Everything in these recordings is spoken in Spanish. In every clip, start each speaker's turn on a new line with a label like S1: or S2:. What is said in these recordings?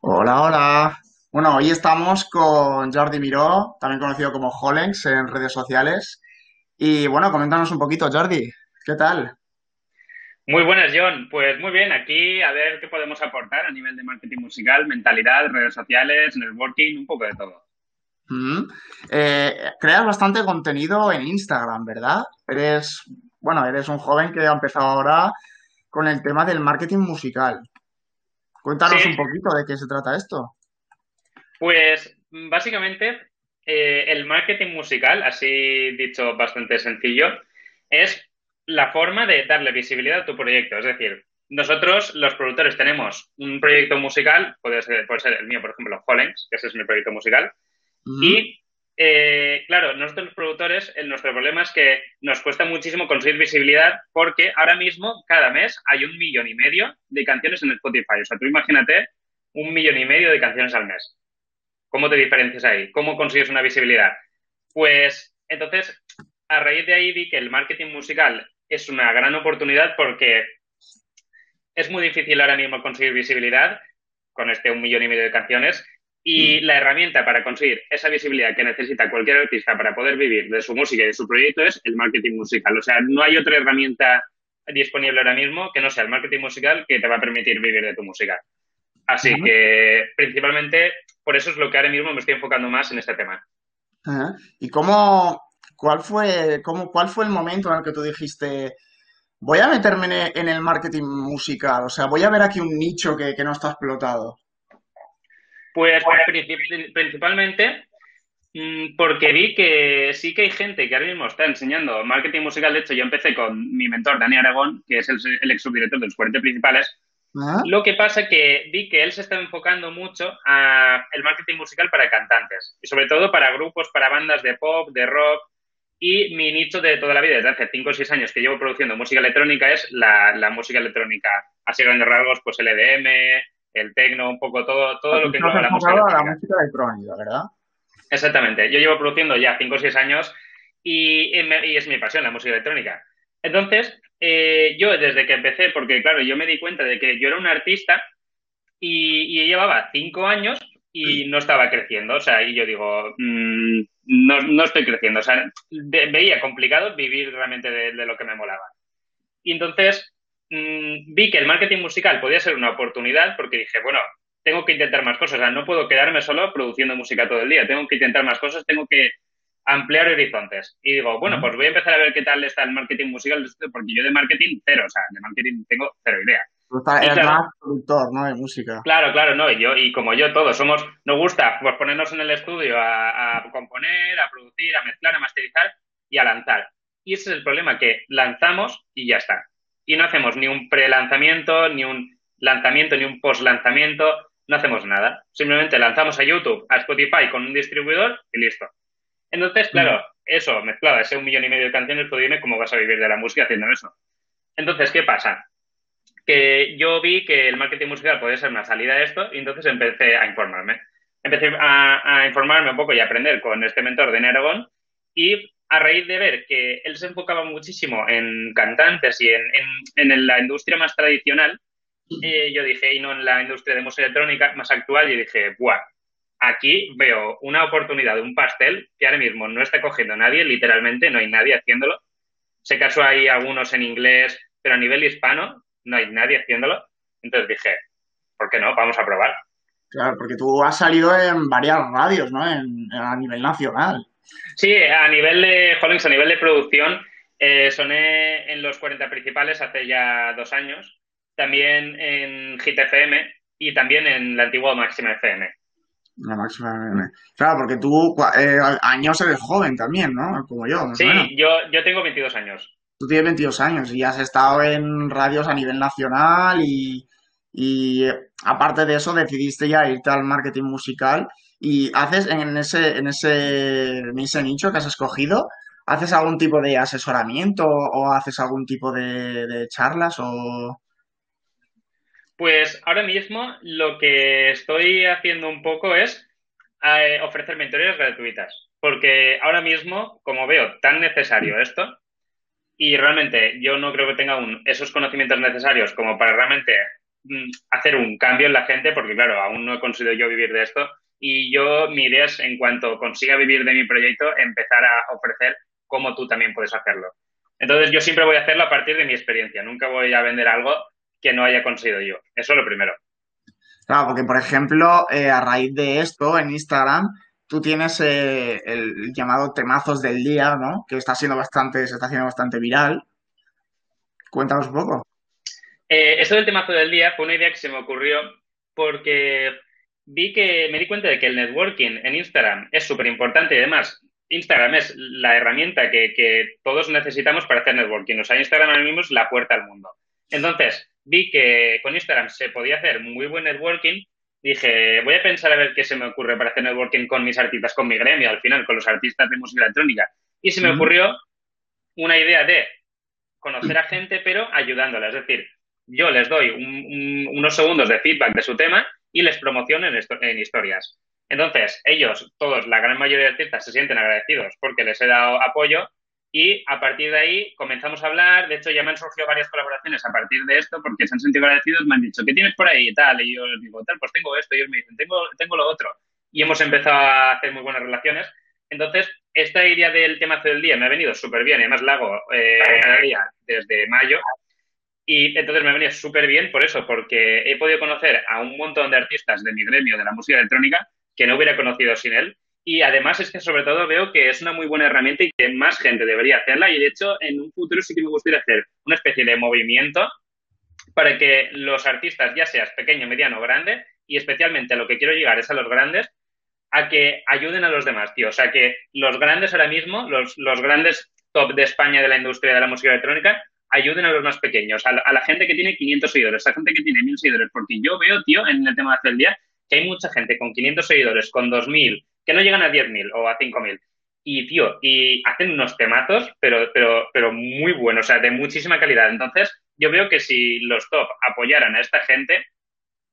S1: Hola, hola. Bueno, hoy estamos con Jordi Miró, también conocido como Holenx en redes sociales. Y bueno, coméntanos un poquito, Jordi, ¿qué tal?
S2: Muy buenas, John. Pues muy bien, aquí a ver qué podemos aportar a nivel de marketing musical, mentalidad, redes sociales, networking, un poco de todo.
S1: Mm. Eh, creas bastante contenido en Instagram, ¿verdad? Eres, bueno, eres un joven que ha empezado ahora con el tema del marketing musical.
S2: Sí,
S1: Cuéntanos un poquito de qué se trata esto.
S2: pues básicamente eh, el marketing musical, así dicho bastante sencillo, es la forma de darle visibilidad a tu proyecto. Es decir, nosotros los productores tenemos un proyecto musical, puede ser, puede ser el mío, por ejemplo, Hollens, que ese es mi proyecto musical,
S1: Mm.
S2: Y eh, claro, nosotros los productores, el, nuestro problema es que nos cuesta muchísimo conseguir visibilidad porque ahora mismo, cada mes, hay un millón y medio de canciones en Spotify. O sea, tú imagínate un millón y medio de canciones al mes. ¿Cómo te diferencias ahí? ¿Cómo consigues una visibilidad? Pues entonces, a raíz de ahí vi que el marketing musical es una gran oportunidad porque es muy difícil ahora mismo conseguir visibilidad con este un millón y medio de canciones y la herramienta para conseguir esa visibilidad que necesita cualquier artista para poder vivir de su música y de su proyecto es el marketing musical. O sea, no hay otra herramienta disponible ahora mismo que no sea el marketing musical que te va a permitir vivir de tu música. Así
S1: Mm.
S2: que principalmente por eso es lo que ahora mismo me estoy enfocando más en este tema.
S1: Ajá. ¿Y cómo, cuál fue, cómo, cuál fue el momento en el que tú dijiste, voy a meterme en en el marketing musical? O sea, voy a ver aquí un nicho que, que no está explotado.
S2: Pues princip- principalmente mm, porque vi que sí que hay gente que ahora mismo está enseñando marketing musical. De hecho, yo empecé con mi mentor, Dani Aragón, que es el, el ex subdirector de los 40 principales.
S1: Ajá.
S2: Lo que pasa que vi que él se está enfocando mucho a el marketing musical para cantantes y sobre todo para grupos, para bandas de pop, de rock. Y mi nicho de toda la vida, desde hace 5 o 6 años que llevo produciendo música electrónica, es la, la música electrónica, así a grandes rasgos, pues el EDM, el techno, un poco todo, todo lo que engloba la música
S1: a la música electrónica, ¿verdad?
S2: Exactamente. Yo llevo produciendo ya 5 o 6 años y, y es mi pasión la música electrónica. Entonces, eh, yo desde que empecé, porque claro, yo me di cuenta de que yo era un artista y, y llevaba 5 años y no estaba creciendo. O sea, y yo digo, mm, no, no estoy creciendo. O sea, de- veía complicado vivir realmente de, de lo que me molaba. Y entonces mmm, vi que el marketing musical podía ser una oportunidad porque dije, bueno, tengo que intentar más cosas. O sea, no puedo quedarme solo produciendo música todo el día. Tengo que intentar más cosas, tengo que ampliar horizontes. Y digo, bueno, pues voy a empezar a ver qué tal está el marketing musical, porque yo de marketing cero, o sea, de marketing tengo cero idea.
S1: Eres
S2: claro,
S1: más productor, ¿no? De música.
S2: claro, claro, no, y yo, y como yo todos somos, nos gusta pues ponernos en el estudio a, a componer, a producir, a mezclar, a masterizar y a lanzar. Y ese es el problema, que lanzamos y ya está. Y no hacemos ni un pre-lanzamiento, ni un lanzamiento, ni un post-lanzamiento, no hacemos nada. Simplemente lanzamos a YouTube, a Spotify con un distribuidor y listo. Entonces,
S1: Mm.
S2: claro, eso mezclado a ese un millón y medio de canciones, pues dime cómo vas a vivir de la música haciendo eso. Entonces, ¿qué pasa? Que yo vi que el marketing musical podía ser una salida a esto y entonces empecé a informarme. Empecé a, a informarme un poco y a aprender con este mentor de Neragón y a raíz de ver que él se enfocaba muchísimo en cantantes y en, en, en la industria más tradicional, eh, yo dije, y no en la industria de música electrónica más actual, y dije, ¡buah! Aquí veo una oportunidad de un pastel que ahora mismo no está cogiendo nadie, literalmente no hay nadie haciéndolo. Sé que hay algunos en inglés, pero a nivel hispano no hay nadie haciéndolo. Entonces dije, ¿por qué no? Vamos a probar.
S1: Claro, porque tú has salido en varias radios, ¿no? En- a nivel nacional.
S2: Sí, a nivel de, Hollings, a nivel de producción, eh, soné en los 40 principales hace ya dos años, también en Hit FM y también en la antigua Máxima FM.
S1: La máxima. Claro, porque tú eh, años eres joven también, ¿no? Como yo.
S2: Sí, yo, yo tengo 22 años.
S1: Tú tienes 22 años y has estado en radios a nivel nacional y, y eh, aparte de eso decidiste ya irte al marketing musical y haces en ese, en ese, en ese nicho que has escogido, ¿haces algún tipo de asesoramiento o haces algún tipo de, charlas o...
S2: Pues ahora mismo lo que estoy haciendo un poco es eh, ofrecer mentorías gratuitas, porque ahora mismo, como veo tan necesario esto, y realmente yo no creo que tenga aún esos conocimientos necesarios como para realmente mm, hacer un cambio en la gente, porque claro, aún no he conseguido yo vivir de esto. Y yo, mi idea es, en cuanto consiga vivir de mi proyecto, empezar a ofrecer cómo tú también puedes hacerlo. Entonces, yo siempre voy a hacerlo a partir de mi experiencia. Nunca voy a vender algo que no haya conseguido yo. Eso es lo primero.
S1: Claro, porque por ejemplo, eh, a raíz de esto en Instagram, tú tienes eh, el llamado temazos del día, ¿no? Que está siendo bastante, se está haciendo bastante viral. Cuéntanos un poco.
S2: Eh, esto del temazo del día fue una idea que se me ocurrió porque vi que me di cuenta de que el networking en Instagram es súper importante y además Instagram es la herramienta que, que, todos necesitamos para hacer networking. O sea, Instagram ahora mismo es la puerta al mundo. Entonces, vi que con Instagram se podía hacer muy buen networking. Dije, voy a pensar a ver qué se me ocurre para hacer networking con mis artistas, con mi gremio, al final, con los artistas de música electrónica. Y se me ocurrió una idea de conocer a gente, pero ayudándola. Es decir, yo les doy unos segundos de feedback de su tema y les promociono en, en historias. Entonces, ellos, todos, la gran mayoría de artistas, se sienten agradecidos porque les he dado apoyo y a partir de ahí comenzamos a hablar. De hecho, ya me han surgido varias colaboraciones a partir de esto porque se han sentido agradecidos, me han dicho, ¿qué tienes por ahí y tal? Y yo les digo, tal, pues tengo esto. Y ellos me dicen, tengo, tengo lo otro. Y hemos empezado a hacer muy buenas relaciones. Entonces, esta idea del tema del día me ha venido súper bien. Además, la hago eh, cada día desde mayo. Y entonces me ha venido súper bien por eso, porque he podido conocer a un montón de artistas de mi gremio de la música electrónica que no hubiera conocido sin él. Y además es que sobre todo veo que es una muy buena herramienta y que más gente debería hacerla. Y de hecho, en un futuro sí que me gustaría hacer una especie de movimiento para que los artistas, ya seas pequeño, mediano o grande, y especialmente a lo que quiero llegar es a los grandes, a que ayuden a los demás, tío. O sea, que los grandes ahora mismo, los, los grandes top de España de la industria de la música electrónica, ayuden a los más pequeños, a la, gente que tiene 500 seguidores, a la gente que tiene 1000 seguidores, porque yo veo, tío, en el tema de hacer el día, que hay mucha gente con 500 seguidores, con 2000, que no llegan a 10.000 o a 5.000. Y, tío, y hacen unos temazos, pero, pero, pero muy buenos, o sea, de muchísima calidad. Entonces, yo veo que si los top apoyaran a esta gente,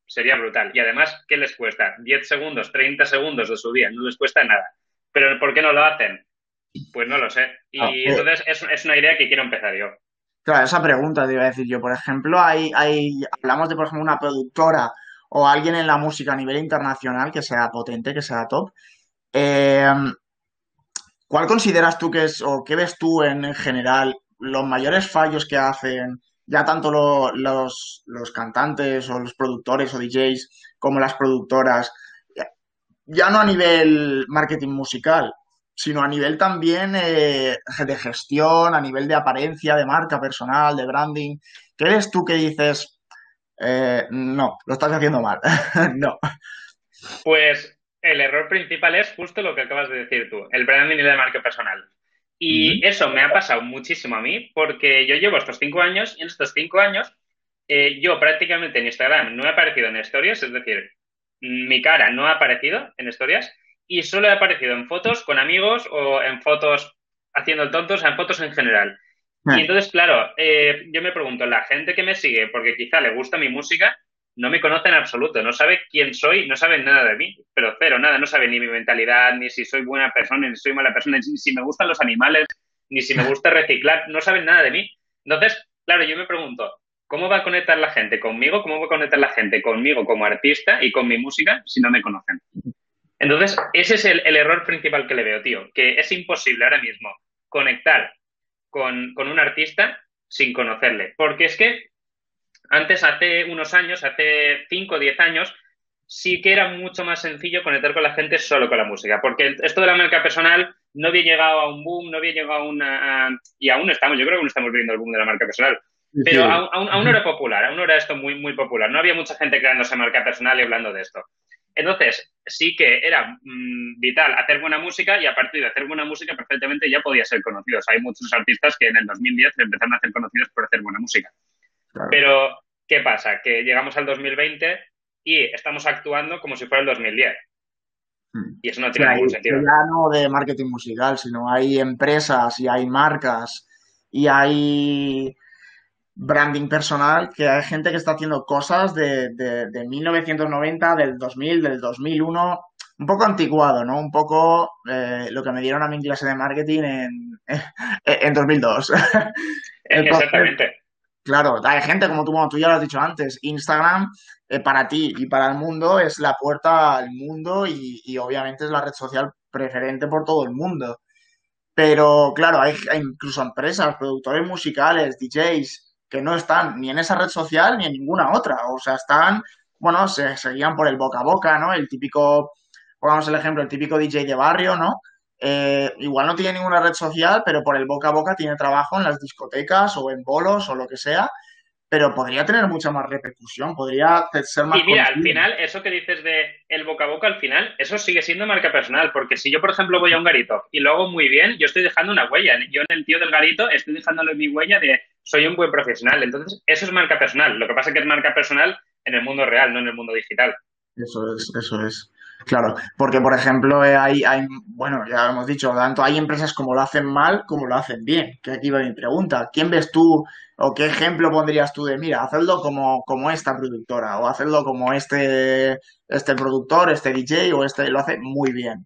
S2: sería brutal. Y además, ¿qué les cuesta? 10 segundos, 30 segundos de su día, no les cuesta nada. Pero ¿por qué no lo hacen? Pues no lo sé. Y ah, pues entonces es, es, una idea que quiero empezar yo.
S1: Claro, esa pregunta te iba a decir yo. Por ejemplo, hay, hay, hablamos de, por ejemplo, una productora o alguien en la música a nivel internacional que sea potente, que sea top. Eh, ¿Cuál consideras tú que es, o qué ves tú en, general, los mayores fallos que hacen ya tanto los, los, cantantes o los productores o DJs como las productoras, ya no a nivel marketing musical, sino a nivel también eh, de gestión, a nivel de apariencia, de marca personal, de branding. ¿Qué eres tú que dices, eh, no, lo estás haciendo mal? no.
S2: Pues el error principal es justo lo que acabas de decir tú, el branding y la marca personal. Y eso me ha pasado muchísimo a mí porque yo llevo estos cinco años y en estos cinco años eh, yo prácticamente en Instagram no he aparecido en historias, es decir, mi cara no ha aparecido en historias y solo he aparecido en fotos con amigos o en fotos haciendo el tonto, o sea, en fotos en general. Y entonces, claro, eh, yo me pregunto, la gente que me sigue, porque quizá le gusta mi música, no me conoce en absoluto, no sabe quién soy, no sabe nada de mí, pero cero, nada, no sabe ni mi mentalidad, ni si soy buena persona, ni si soy mala persona, ni si me gustan los animales, ni si me gusta reciclar, no saben nada de mí. Entonces, claro, yo me pregunto, ¿cómo va a conectar la gente conmigo? ¿Cómo va a conectar la gente conmigo como artista y con mi música si no me conocen? Entonces, ese es el, error principal que le veo, tío, que es imposible ahora mismo conectar con, con un artista sin conocerle, porque es que antes, hace unos años, hace 5 o 10 años, sí que era mucho más sencillo conectar con la gente solo con la música, porque esto de la marca personal no había llegado a un boom, no había llegado a una... y aún estamos, yo creo que no estamos viviendo el boom de la marca personal, pero aún, aún, no era popular, aún no era esto muy, muy popular, no había mucha gente creando esa marca personal y hablando de esto. Entonces, sí que era mm, vital hacer buena música y a partir de hacer buena música perfectamente ya podía ser conocidos. Hay muchos artistas que en el 2010 empezaron a ser conocidos por hacer buena música. Pero, ¿qué pasa? Que llegamos al 2020 y estamos actuando como si fuera el 2010. Hmm. Y eso no tiene ningún sentido.
S1: Ya no de marketing musical, sino hay empresas y hay marcas y hay branding personal, que hay gente que está haciendo cosas de, de, 1990, del 2000, del 2001, un poco anticuado, ¿no? Un poco eh, lo que me dieron a mi clase de marketing en, en 2002.
S2: Exactamente.
S1: Claro, hay gente como tú, como tú ya lo has dicho antes, Instagram eh, para ti y para el mundo es la puerta al mundo y, y obviamente es la red social preferente por todo el mundo. Pero claro, hay, hay incluso empresas, productores musicales, DJs, que no están ni en esa red social ni en ninguna otra. O sea, están, bueno, se, se guían por el boca a boca, ¿no? El típico, pongamos el ejemplo, el típico DJ de barrio, ¿no? Eh, igual no tiene ninguna red social, pero por el boca a boca tiene trabajo en las discotecas o en bolos o lo que sea, pero podría tener mucha más repercusión, podría ser más
S2: Y mira, al final, eso que dices de el boca a boca, al final, eso sigue siendo marca personal, porque si yo, por ejemplo, voy a un garito y lo hago muy bien, yo estoy dejando una huella. Yo en el tío del garito estoy dejándole mi huella de soy un buen profesional. Entonces, eso es marca personal. Lo que pasa es que es marca personal en el mundo real, no en el mundo digital.
S1: Eso es, eso es. Claro, porque por ejemplo eh, hay, hay, bueno, ya hemos dicho, tanto hay empresas como lo hacen mal como lo hacen bien. Que aquí va mi pregunta. ¿Quién ves tú o qué ejemplo pondrías tú de, mira, hacedlo como, como esta productora o hacedlo como este, este productor, este DJ o este lo hace muy bien?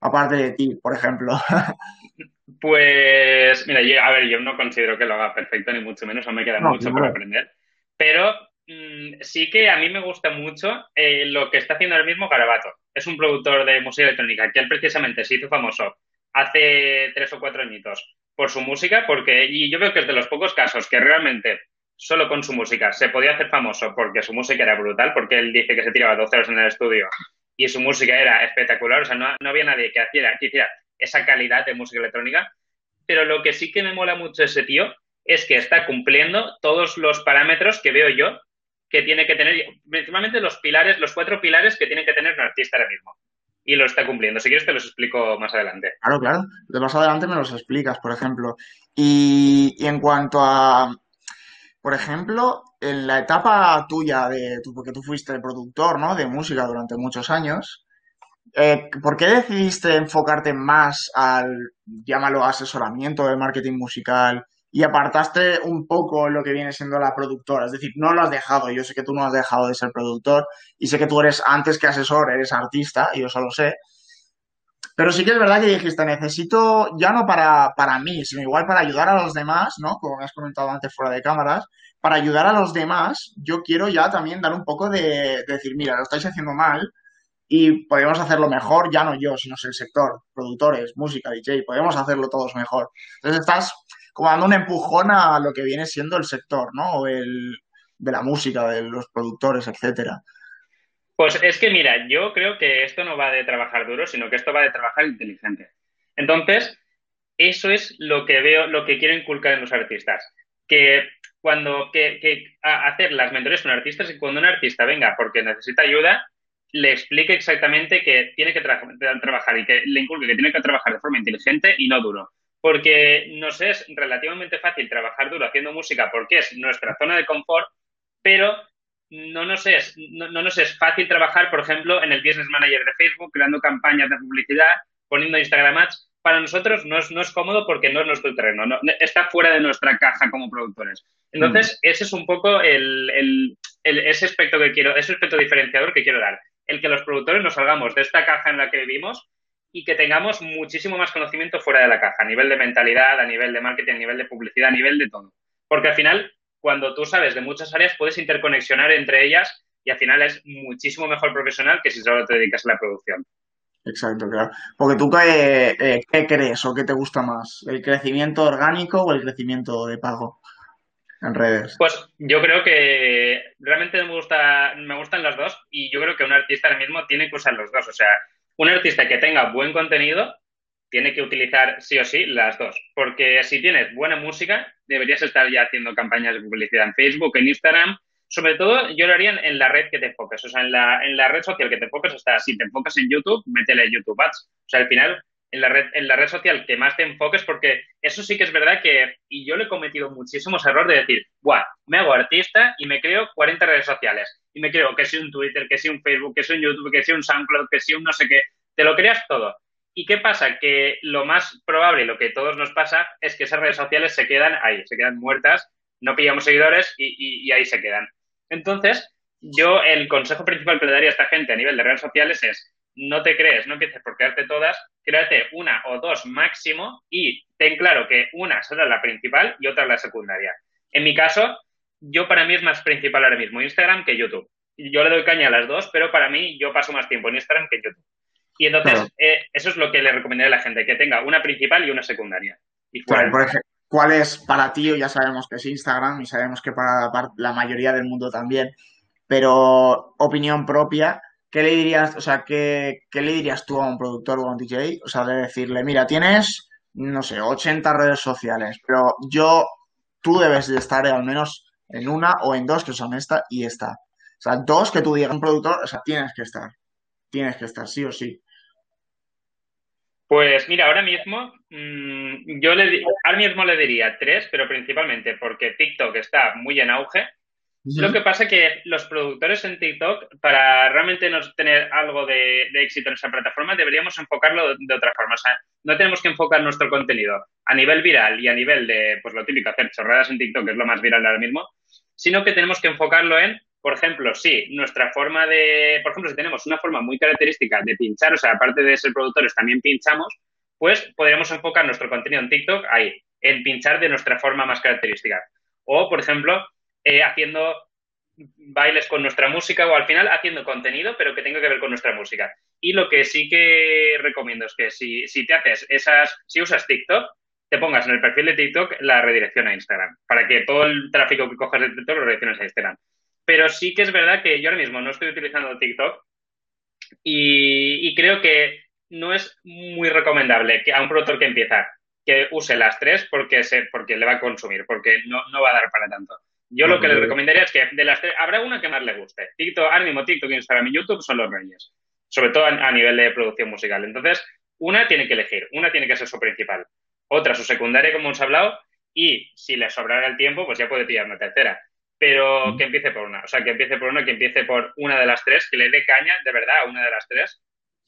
S1: Aparte de ti, por ejemplo.
S2: Pues, mira, yo, a ver, yo no considero que lo haga perfecto, ni mucho menos, aún me queda
S1: No,
S2: mucho por aprender, pero sí que a mí me gusta mucho eh, lo que está haciendo ahora mismo Garabato. Es un productor de música electrónica que él precisamente se hizo famoso hace tres o cuatro añitos por su música, porque, y yo veo que es de los pocos casos que realmente solo con su música se podía hacer famoso porque su música era brutal, porque él dice que se tiraba 12 horas en el estudio y su música era espectacular, o sea, no, no había nadie que hiciera, que hiciera esa calidad de música electrónica pero lo que sí que me mola mucho ese tío es que está cumpliendo todos los parámetros que veo yo que tiene que tener, principalmente los pilares, los cuatro pilares que tiene que tener un artista ahora mismo. Y lo está cumpliendo. Si quieres te los explico más adelante.
S1: Claro, claro. De más adelante me los explicas, por ejemplo. Y, y en cuanto a, por ejemplo, en la etapa tuya de, porque tú fuiste productor, ¿no? De música durante muchos años. Eh, ¿por qué decidiste enfocarte más al, llámalo, asesoramiento del marketing musical y apartaste un poco lo que viene siendo la productora? Es decir, no lo has dejado, yo sé que tú no has dejado de ser productor y sé que tú eres, antes que asesor, eres artista, y yo solo sé, pero sí que es verdad que dijiste, necesito, ya no para, para mí, sino igual para ayudar a los demás, ¿no? Como me has comentado antes fuera de cámaras, para ayudar a los demás, yo quiero ya también dar un poco de, de decir, mira, lo estáis haciendo mal y podemos hacerlo mejor, ya no yo, sino el sector, productores, música, DJ, podemos hacerlo todos mejor. Entonces estás como dando un empujón a lo que viene siendo el sector, ¿no? El, de la música, de los productores, etcétera.
S2: Pues es que mira, yo creo que esto no va de trabajar duro, sino que esto va de trabajar inteligente. Entonces, eso es lo que veo, lo que quiero inculcar en los artistas. Que cuando que, que hacer las mentorías con artistas y cuando un artista venga porque necesita ayuda, le explique exactamente que tiene que tra- tra- trabajar y que le inculque que tiene que trabajar de forma inteligente y no duro. Porque nos es relativamente fácil trabajar duro haciendo música porque es nuestra zona de confort, pero no nos es, no, no nos es fácil trabajar, por ejemplo, en el Business Manager de Facebook, creando campañas de publicidad, poniendo Instagram Ads. Para nosotros no es, no es cómodo porque no es nuestro terreno, no, está fuera de nuestra caja como productores.
S1: Mm.
S2: Entonces, ese es un poco el, el, el, ese aspecto que quiero, ese aspecto diferenciador que quiero dar. El que los productores nos salgamos de esta caja en la que vivimos y que tengamos muchísimo más conocimiento fuera de la caja, a nivel de mentalidad, a nivel de marketing, a nivel de publicidad, a nivel de todo. Porque al final, cuando tú sabes de muchas áreas, puedes interconexionar entre ellas y al final es muchísimo mejor profesional que si solo te dedicas a la producción.
S1: Exacto, claro. Porque tú qué, eh, qué crees o qué te gusta más, el crecimiento orgánico o el crecimiento de pago en redes.
S2: Pues yo creo que realmente me gusta, me gustan las dos y yo creo que un artista ahora mismo tiene que usar los dos. O sea, un artista que tenga buen contenido tiene que utilizar sí o sí las dos. Porque si tienes buena música, deberías estar ya haciendo campañas de publicidad en Facebook, en Instagram. Sobre todo, yo lo haría en, la red que te enfoques. O sea, en la, en la red social que te enfoques, hasta si te enfocas en YouTube, métele YouTube Ads. O sea, al final, en la red, en la red social que más te enfoques, porque eso sí que es verdad que, y yo le he cometido muchísimos errores de decir, guau, me hago artista y me creo 40 redes sociales. Y me creo que si un Twitter, que si un Facebook, que si un YouTube, que si un SoundCloud, que si un no sé qué. Te lo creas todo. ¿Y qué pasa? Que lo más probable, lo que a todos nos pasa, es que esas redes sociales se quedan ahí, se quedan muertas, no pillamos seguidores y, y, y ahí se quedan. Entonces, yo el consejo principal que le daría a esta gente a nivel de redes sociales es no te crees, no empieces por crearte todas, créate una o dos máximo y ten claro que una será la principal y otra la secundaria. En mi caso, yo para mí es más principal ahora mismo Instagram que YouTube. Yo le doy caña a las dos, pero para mí yo paso más tiempo en Instagram que en YouTube. Y entonces, eh, eso es lo que le recomendaría a la gente, que tenga una principal y una secundaria. Y
S1: por ejemplo, ¿cuál es para ti? Ya sabemos que es Instagram y sabemos que para la mayoría del mundo también, pero opinión propia, ¿qué le dirías, o sea, qué, qué le dirías tú a un productor o a un DJ? O sea, de decirle, mira, tienes, no sé, 80 redes sociales, pero yo, tú debes de estar al menos en una o en dos, que son esta y esta. O sea, dos que tú digas un productor, o sea, tienes que estar. Tienes que estar, sí o sí.
S2: Pues mira, ahora mismo mm, yo le ahora mismo le diría tres, pero principalmente porque TikTok está muy en auge. Lo que pasa es que los productores en TikTok, para realmente nos tener algo de, éxito en esa plataforma, deberíamos enfocarlo de, otra forma. O sea, no tenemos que enfocar nuestro contenido a nivel viral y a nivel de, pues lo típico, hacer chorradas en TikTok, que es lo más viral ahora mismo, sino que tenemos que enfocarlo en, por ejemplo, si nuestra forma de, por ejemplo, si tenemos una forma muy característica de pinchar, o sea, aparte de ser productores, también pinchamos, pues podríamos enfocar nuestro contenido en TikTok ahí, en pinchar de nuestra forma más característica. O, por ejemplo, eh, haciendo bailes con nuestra música o al final haciendo contenido, pero que tenga que ver con nuestra música. Y lo que sí que recomiendo es que si, si te haces esas, si usas TikTok, te pongas en el perfil de TikTok la redirección a Instagram, para que todo el tráfico que cojas de TikTok lo redirecciones a Instagram. Pero sí que es verdad que yo ahora mismo no estoy utilizando TikTok y, creo que no es muy recomendable que a un productor que empieza que use las tres porque, se, porque le va a consumir, porque no, no va a dar para tanto. Yo lo que le recomendaría es que de las tres, habrá una que más le guste. TikTok, ahora mismo TikTok, Instagram y YouTube son los reyes, sobre todo a nivel de producción musical. Entonces, una tiene que elegir, una tiene que ser su principal otra su secundaria, como hemos hablado, y si le sobrara el tiempo, pues ya puede tirar una tercera. Pero que empiece por una, o sea, que empiece por una, que empiece por una de las tres, que le dé caña de verdad a una de las tres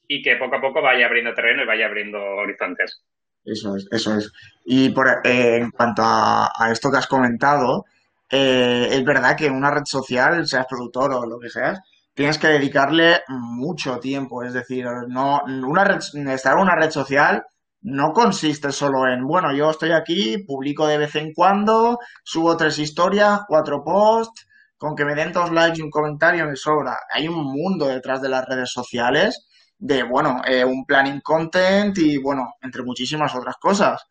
S2: y que poco a poco vaya abriendo terreno y vaya abriendo horizontes.
S1: Eso es, eso es. Y por, eh, en cuanto a, esto que has comentado, eh, es verdad que una red social, seas productor o lo que seas, tienes que dedicarle mucho tiempo. Es decir, no, una red, estar en una red social no consiste solo en, bueno, yo estoy aquí, publico de vez en cuando, subo tres historias, cuatro posts, con que me den dos likes y un comentario me sobra. Hay un mundo detrás de las redes sociales de, bueno, eh, un planning content y, bueno, entre muchísimas otras cosas.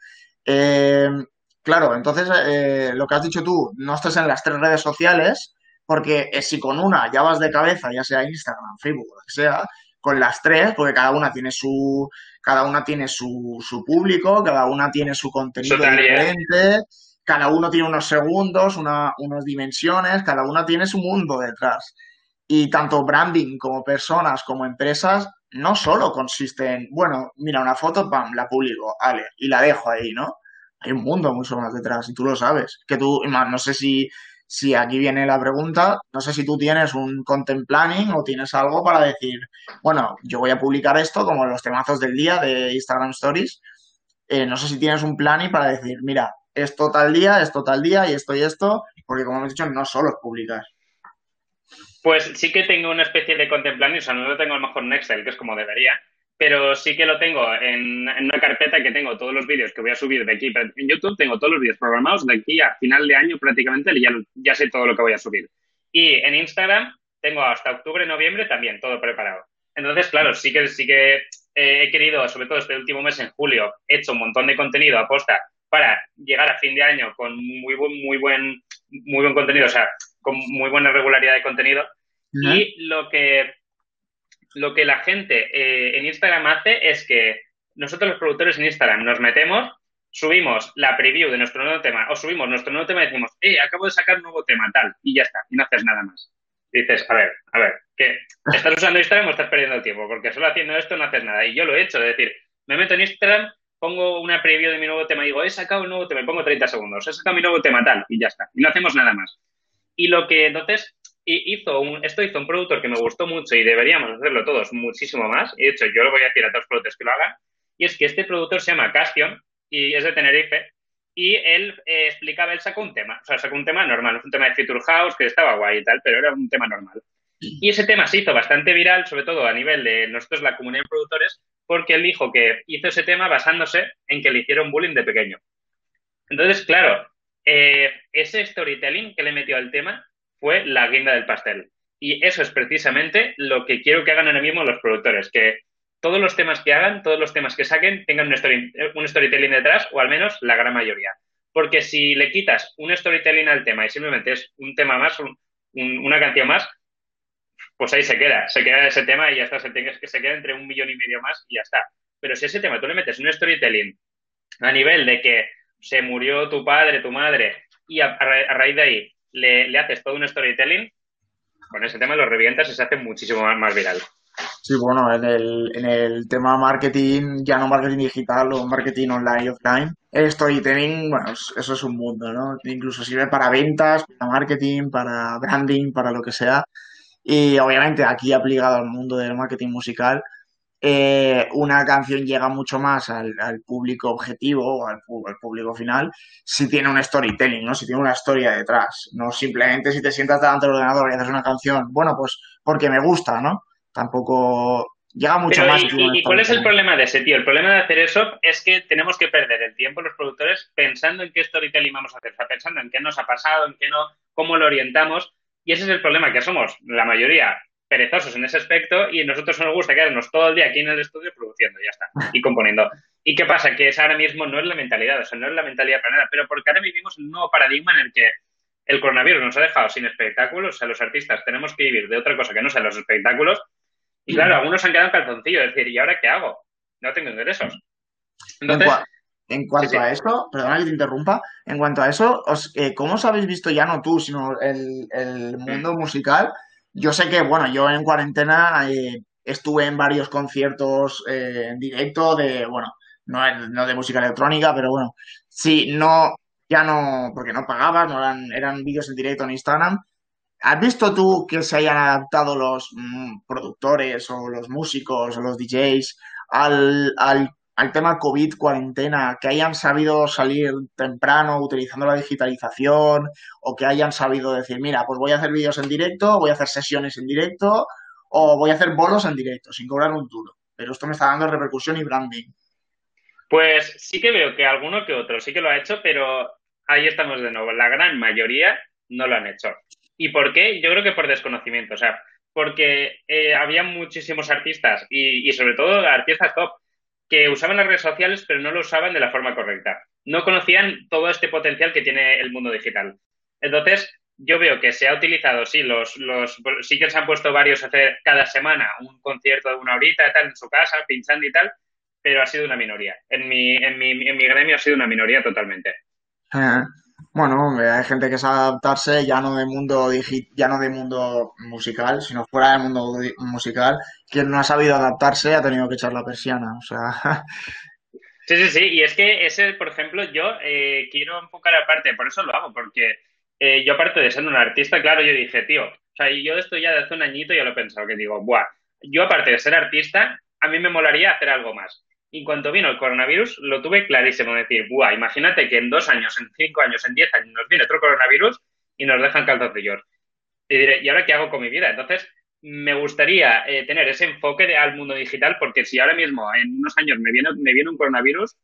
S1: Eh, claro, entonces, eh, lo que has dicho tú, no estés en las tres redes sociales, porque si con una ya vas de cabeza, ya sea Instagram, Facebook, lo que sea, con las tres, porque cada una tiene su, cada una tiene su, su público, cada una tiene su contenido diferente, cada uno tiene unos segundos, una, unas dimensiones, cada una tiene su mundo detrás. Y tanto branding como personas como empresas no solo consisten bueno, mira una foto, pam, la publico, vale, y la dejo ahí, ¿no? Hay un mundo mucho más detrás y tú lo sabes. Que tú, no sé si si aquí viene la pregunta, no sé si tú tienes un content planning o tienes algo para decir, bueno, yo voy a publicar esto como los temazos del día de Instagram Stories. Eh, no sé si tienes un planning para decir, mira, esto tal día, esto tal día y esto y esto, porque como hemos dicho, no solo es publicar.
S2: Pues sí que tengo una especie de content planning, o sea, no lo tengo a lo mejor en Excel, que es como debería, pero sí que lo tengo en, una carpeta que tengo todos los vídeos que voy a subir de aquí. En YouTube tengo todos los vídeos programados de aquí a final de año prácticamente, ya, ya sé todo lo que voy a subir. Y en Instagram tengo hasta octubre, noviembre también todo preparado. Entonces, claro, sí que, sí que he querido, sobre todo este último mes en julio, he hecho un montón de contenido a posta para llegar a fin de año con muy buen, muy buen, muy buen contenido, o sea, con muy buena regularidad de contenido. Y lo que lo que la gente eh, en Instagram hace es que nosotros los productores en Instagram nos metemos, subimos la preview de nuestro nuevo tema o subimos nuestro nuevo tema y decimos, eh, acabo de sacar un nuevo tema, tal, y ya está, y no haces nada más. dices, a ver, a ver, ¿qué? ¿Estás usando Instagram o estás perdiendo el tiempo? Porque solo haciendo esto no haces nada. Y yo lo he hecho, es decir, me meto en Instagram, pongo una preview de mi nuevo tema y digo, he sacado un nuevo tema, me pongo 30 segundos, he sacado mi nuevo tema, tal, y ya está. Y no hacemos nada más. Y lo que entonces y hizo un, esto hizo un productor que me gustó mucho y deberíamos hacerlo todos muchísimo más. Y de hecho, yo lo voy a decir a todos los productores que lo hagan. Y es que este productor se llama Castion y es de Tenerife. Y él eh, explicaba, él sacó un tema. O sea, sacó un tema normal. un tema de Future House que estaba guay y tal, pero era un tema normal. Y ese tema se hizo bastante viral, sobre todo a nivel de nosotros, la comunidad de productores, porque él dijo que hizo ese tema basándose en que le hicieron bullying de pequeño. Entonces, claro, eh, ese storytelling que le metió al tema fue la guinda del pastel. Y eso es precisamente lo que quiero que hagan ahora mismo los productores, que todos los temas que hagan, todos los temas que saquen, tengan un, un storytelling detrás, o al menos la gran mayoría. Porque si le quitas un storytelling al tema y simplemente es un tema más, una canción más, pues ahí se queda, se queda ese tema y ya está, se, que se queda entre un millón y medio más y ya está. Pero si ese tema tú le metes un storytelling a nivel de que se murió tu padre, tu madre, y a, raíz de ahí le, haces todo un storytelling, con ese tema lo revientas y se hace muchísimo más, viral.
S1: Sí, bueno, en el, en el tema marketing, ya no marketing digital o marketing online offline, el storytelling, bueno, eso es un mundo, ¿no? Incluso sirve para ventas, para marketing, para branding, para lo que sea. Y obviamente aquí aplicado al mundo del marketing musical, eh, una canción llega mucho más al, público objetivo o al, público final si tiene un storytelling, ¿no? Si tiene una historia detrás. No simplemente si te sientas delante del ordenador y haces una canción, bueno, pues porque me gusta, ¿no? Tampoco llega mucho más.
S2: Y, cuál es el problema de ese, tío? El problema de hacer eso es que tenemos que perder el tiempo los productores pensando en qué storytelling vamos a hacer, o sea, pensando en qué nos ha pasado, en qué no, cómo lo orientamos. Y ese es el problema, que somos la mayoría perezosos en ese aspecto y nosotros nos gusta quedarnos todo el día aquí en el estudio produciendo, ya está, y componiendo. ¿Y qué pasa? Que esa ahora mismo no es la mentalidad, o sea, no es la mentalidad para nada, pero porque ahora vivimos un nuevo paradigma en el que el coronavirus nos ha dejado sin espectáculos, o sea, los artistas tenemos que vivir de otra cosa que no sean los espectáculos, y claro, algunos han quedado en calzoncillo, es decir, ¿y ahora qué hago? No tengo ingresos.
S1: Entonces, en cuanto a eso, perdona que te interrumpa, en cuanto a eso, eh, ¿cómo os habéis visto ya no tú, sino el, el mundo musical? Yo sé que, bueno, yo en cuarentena eh, estuve en varios conciertos eh, en directo de, bueno, no, no de música electrónica, pero bueno, sí, no, ya no, porque no pagabas, no eran, eran vídeos en directo en Instagram. ¿Has visto tú que se hayan adaptado los mm, productores o los músicos o los DJs al, al al tema COVID, cuarentena, que hayan sabido salir temprano utilizando la digitalización o que hayan sabido decir, mira, pues voy a hacer vídeos en directo, voy a hacer sesiones en directo o voy a hacer bolos en directo sin cobrar un duro. Pero esto me está dando repercusión y branding.
S2: Pues sí que veo que alguno que otro sí que lo ha hecho, pero ahí estamos de nuevo. La gran mayoría no lo han hecho. ¿Y por qué? Yo creo que por desconocimiento. O sea, porque eh, había muchísimos artistas y, y sobre todo artistas top que usaban las redes sociales pero no lo usaban de la forma correcta. No conocían todo este potencial que tiene el mundo digital. Entonces, yo veo que se ha utilizado, sí, los, los sí que se han puesto varios hacer cada semana un concierto de una horita tal en su casa, pinchando y tal, pero ha sido una minoría. En mi, en mi, en mi gremio ha sido una minoría totalmente.
S1: Ah, bueno, hay gente que sabe adaptarse ya no de mundo ya no de mundo musical, sino fuera del mundo musical. Quien no ha sabido adaptarse ha tenido que echar la persiana, o sea.
S2: Sí, sí, sí. Y es que ese, por ejemplo, yo eh, quiero enfocar aparte, por eso lo hago, porque eh, yo aparte de ser un artista, claro, yo dije, tío, o sea, yo esto ya de hace un añito ya lo he pensado, que digo, buah, yo aparte de ser artista, a mí me molaría hacer algo más. Y cuando vino el coronavirus, lo tuve clarísimo. Decir, buah, imagínate que en dos años, en cinco años, en diez años nos viene otro coronavirus y nos dejan calzoncillos. Y diré, ¿y ahora qué hago con mi vida? Entonces, me gustaría eh, tener ese enfoque de, al mundo digital, porque si ahora mismo, en unos años, me viene, me viene un coronavirus,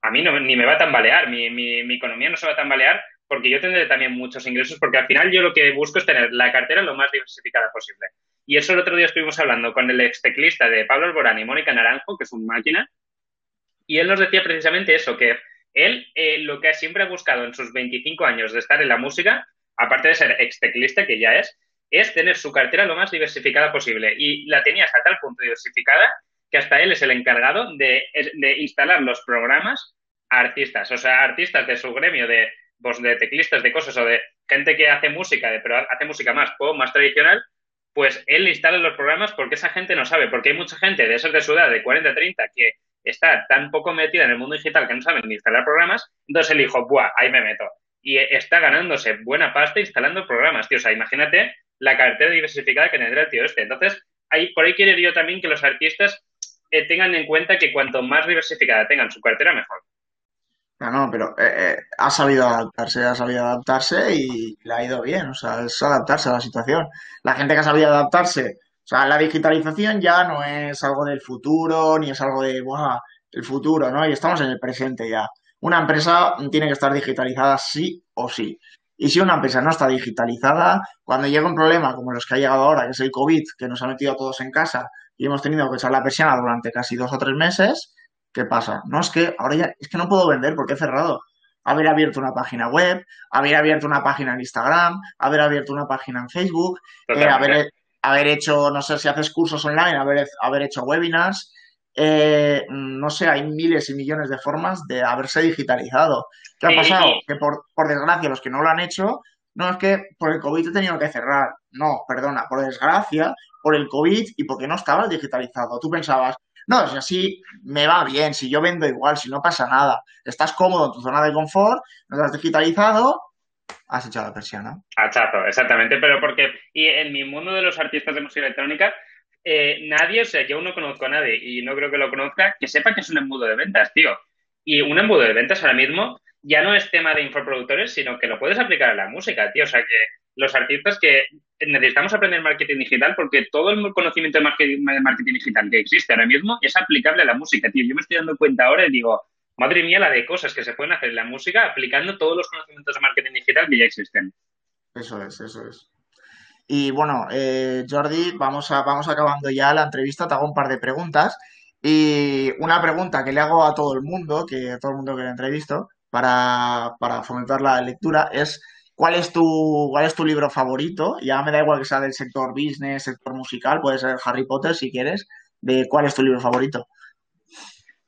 S2: a mí no, ni me va a tambalear, mi, mi, mi economía no se va a tambalear, porque yo tendré también muchos ingresos, porque al final yo lo que busco es tener la cartera lo más diversificada posible. Y eso el otro día estuvimos hablando con el ex teclista de Pablo Alborán y Mónica Naranjo, que es un máquina, y él nos decía precisamente eso, que él eh, lo que siempre ha buscado en sus 25 años de estar en la música, aparte de ser ex teclista, que ya es, es tener su cartera lo más diversificada posible. Y la tenía hasta tal punto diversificada que hasta él es el encargado de, instalar los programas a artistas, o sea, artistas de su gremio de, pues, de teclistas, de cosas, o de gente que hace música, de, pero hace música más pop, más tradicional, pues él instala los programas porque esa gente no sabe, porque hay mucha gente de esos de su edad, de 40, 30, que está tan poco metida en el mundo digital que no saben ni instalar programas, entonces él dijo, ¡buah! Ahí me meto. Y está ganándose buena pasta instalando programas, tío. O sea, imagínate la cartera diversificada que tendrá el tío este. Entonces, ahí, por ahí quiero yo también que los artistas eh, tengan en cuenta que cuanto más diversificada tengan su cartera, mejor.
S1: No, no, pero eh, eh, ha sabido adaptarse, ha sabido adaptarse y le ha ido bien. O sea, es adaptarse a la situación. La gente que ha sabido adaptarse o sea, la digitalización ya no es algo del futuro, ni es algo de, ¡buah! el futuro, ¿no? Y estamos en el presente ya. una empresa tiene que estar digitalizada sí o sí. Y si una empresa no está digitalizada, cuando llega un problema como los que ha llegado ahora, que es el COVID, que nos ha metido a todos en casa y hemos tenido que echar la persiana durante casi dos o tres meses, ¿qué pasa? No es que ahora ya, es que no puedo vender porque he cerrado. Haber abierto una página web, haber abierto una página en Instagram, haber abierto una página en Facebook, eh, haber, haber hecho, no sé si haces cursos online, haber, haber hecho webinars. Eh, no sé, hay miles y millones de formas de haberse digitalizado. ¿Qué ha pasado? Que por, por desgracia los que no lo han hecho, no es que por el COVID he tenido que cerrar. No, perdona, por desgracia, por el COVID y porque no estabas digitalizado. Tú pensabas, no, si así me va bien, si yo vendo igual, si no pasa nada. Estás cómodo en tu zona de confort, no te has digitalizado, has echado la persiana.
S2: Hachazo, exactamente, pero porque, y en mi mundo de los artistas de música electrónica, eh, nadie, o sea, yo no conozco a nadie y no creo que lo conozca, que sepa que es un embudo de ventas, tío. Y un embudo de ventas ahora mismo ya no es tema de infoproductores, sino que lo puedes aplicar a la música, tío. O sea, que los artistas que necesitamos aprender marketing digital porque todo el conocimiento de marketing, digital que existe ahora mismo es aplicable a la música, tío. Yo me estoy dando cuenta ahora y digo, madre mía, la de cosas que se pueden hacer en la música aplicando todos los conocimientos de marketing digital que ya existen.
S1: Eso es, eso es. Y bueno, eh, Jordi, vamos, a, vamos acabando ya la entrevista, te hago un par de preguntas. Y una pregunta que le hago a todo el mundo, que a todo el mundo que le entrevisto, para, para fomentar la lectura, es ¿Cuál es tu, cuál es tu libro favorito? Ya me da igual que sea del sector business, sector musical, puede ser Harry Potter si quieres. De ¿Cuál es tu libro favorito?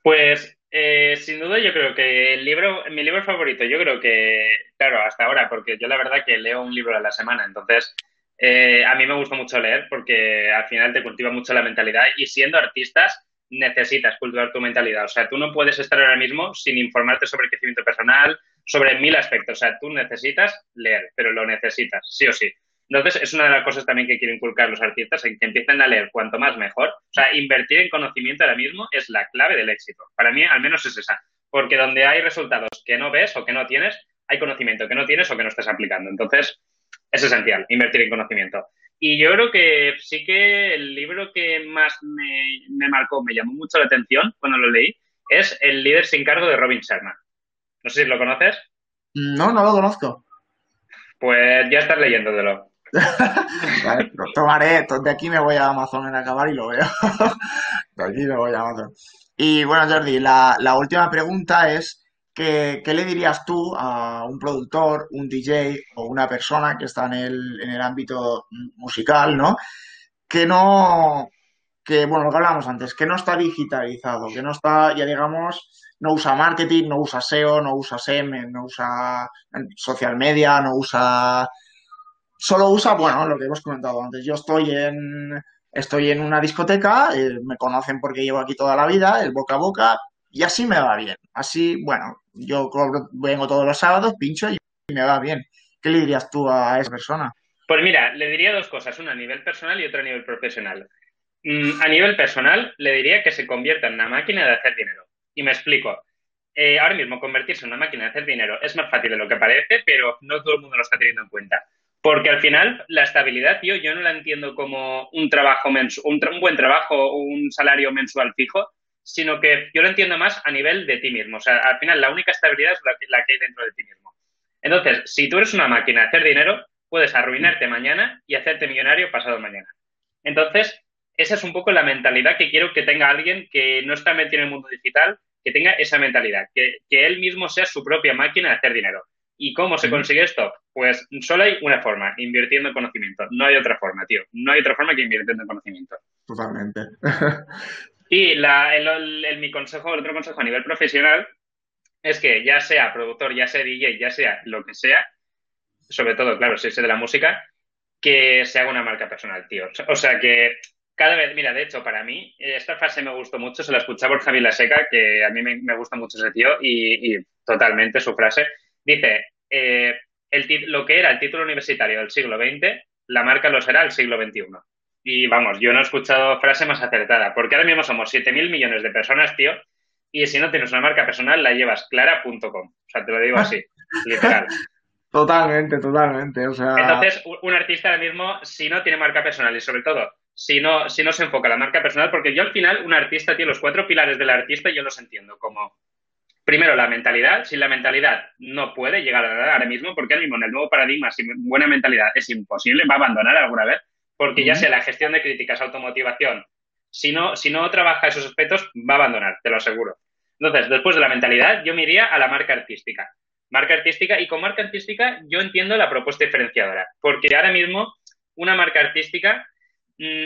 S2: Pues eh, sin duda yo creo que el libro, mi libro favorito, yo creo que, claro, hasta ahora, porque yo la verdad que leo un libro a la semana, entonces eh, a mí me gusta mucho leer porque al final te cultiva mucho la mentalidad y siendo artistas necesitas cultivar tu mentalidad. O sea, tú no puedes estar ahora mismo sin informarte sobre crecimiento personal, sobre mil aspectos. O sea, tú necesitas leer, pero lo necesitas, sí o sí. Entonces, es una de las cosas también que quiero inculcar los artistas, en que empiecen a leer cuanto más mejor. O sea, invertir en conocimiento ahora mismo es la clave del éxito. Para mí, al menos es esa. Porque donde hay resultados que no ves o que no tienes, hay conocimiento que no tienes o que no estás aplicando. Entonces, es esencial invertir en conocimiento. Y yo creo que sí que el libro que más me, me marcó, me llamó mucho la atención cuando lo leí, es El líder sin cargo de Robin Sharma. No sé si lo conoces.
S1: No, no lo conozco.
S2: Pues ya estás leyéndolo.
S1: Tomaré. De aquí me voy a Amazon en acabar y lo veo. de aquí me voy a Amazon. Y bueno, Jordi, la, última pregunta es ¿qué, le dirías tú a un productor, un DJ o una persona que está en el, en el ámbito musical, ¿no? Que no, que, bueno, lo que hablábamos antes, que no está digitalizado, que no está, ya digamos, no usa marketing, no usa SEO, no usa SEM, no usa social media, no usa... Solo usa, bueno, lo que hemos comentado antes. Yo estoy en, estoy en una discoteca, eh, me conocen porque llevo aquí toda la vida, el boca a boca, y así me va bien. Así, bueno, yo vengo todos los sábados, pincho y me va bien. ¿Qué le dirías tú a esa persona?
S2: Pues mira, le diría dos cosas, una a nivel personal y otra a nivel profesional. Mm, a nivel personal, le diría que se convierta en una máquina de hacer dinero. Y me explico. Eh, ahora mismo, convertirse en una máquina de hacer dinero es más fácil de lo que parece, pero no todo el mundo lo está teniendo en cuenta. Porque al final, la estabilidad, tío, yo no la entiendo como un trabajo mensual, un, buen trabajo o un salario mensual fijo, sino que yo lo entiendo más a nivel de ti mismo. O sea, al final, la única estabilidad es la que hay dentro de ti mismo. Entonces, si tú eres una máquina de hacer dinero, puedes arruinarte mañana y hacerte millonario pasado mañana. Entonces, esa es un poco la mentalidad que quiero que tenga alguien que no está metido en el mundo digital, que tenga esa mentalidad, que, él mismo sea su propia máquina de hacer dinero. ¿Y cómo se consigue esto? Pues solo hay una forma, invirtiendo en conocimiento. No hay otra forma, tío. No hay otra forma que invirtiendo en conocimiento.
S1: Totalmente.
S2: y la, el, mi consejo, el otro consejo a nivel profesional es que ya sea productor, ya sea DJ, ya sea lo que sea, sobre todo, claro, si es de la música, que se haga una marca personal, tío. O sea, que cada vez, mira, de hecho, para mí, esta frase me gustó mucho, se la escuchaba por Javi La Seca, que a mí me, gusta mucho ese tío, y, totalmente su frase. Dice, eh, el, lo que era el título universitario del siglo XX, la marca lo será el siglo XXI. Y vamos, yo no he escuchado frase más acertada, porque ahora mismo somos 7.000 millones de personas, tío, y si no tienes una marca personal, la llevas clara.com. O sea, te lo digo así, literal.
S1: Totalmente, totalmente. O sea...
S2: Entonces, un artista ahora mismo, si no tiene marca personal y sobre todo si no, si no se enfoca la marca personal, porque yo al final, un artista tiene los cuatro pilares del artista, yo los entiendo como primero la mentalidad. Si la mentalidad no puede llegar a ahora mismo, porque ahora mismo en el nuevo paradigma, sin buena mentalidad es imposible, va a abandonar alguna vez, porque ya sea la gestión de críticas, automotivación, si no, si no trabaja esos aspectos, va a abandonar, te lo aseguro. Entonces, después de la mentalidad, yo me iría a la marca artística. Marca artística, y con marca artística yo entiendo la propuesta diferenciadora, porque ahora mismo una marca artística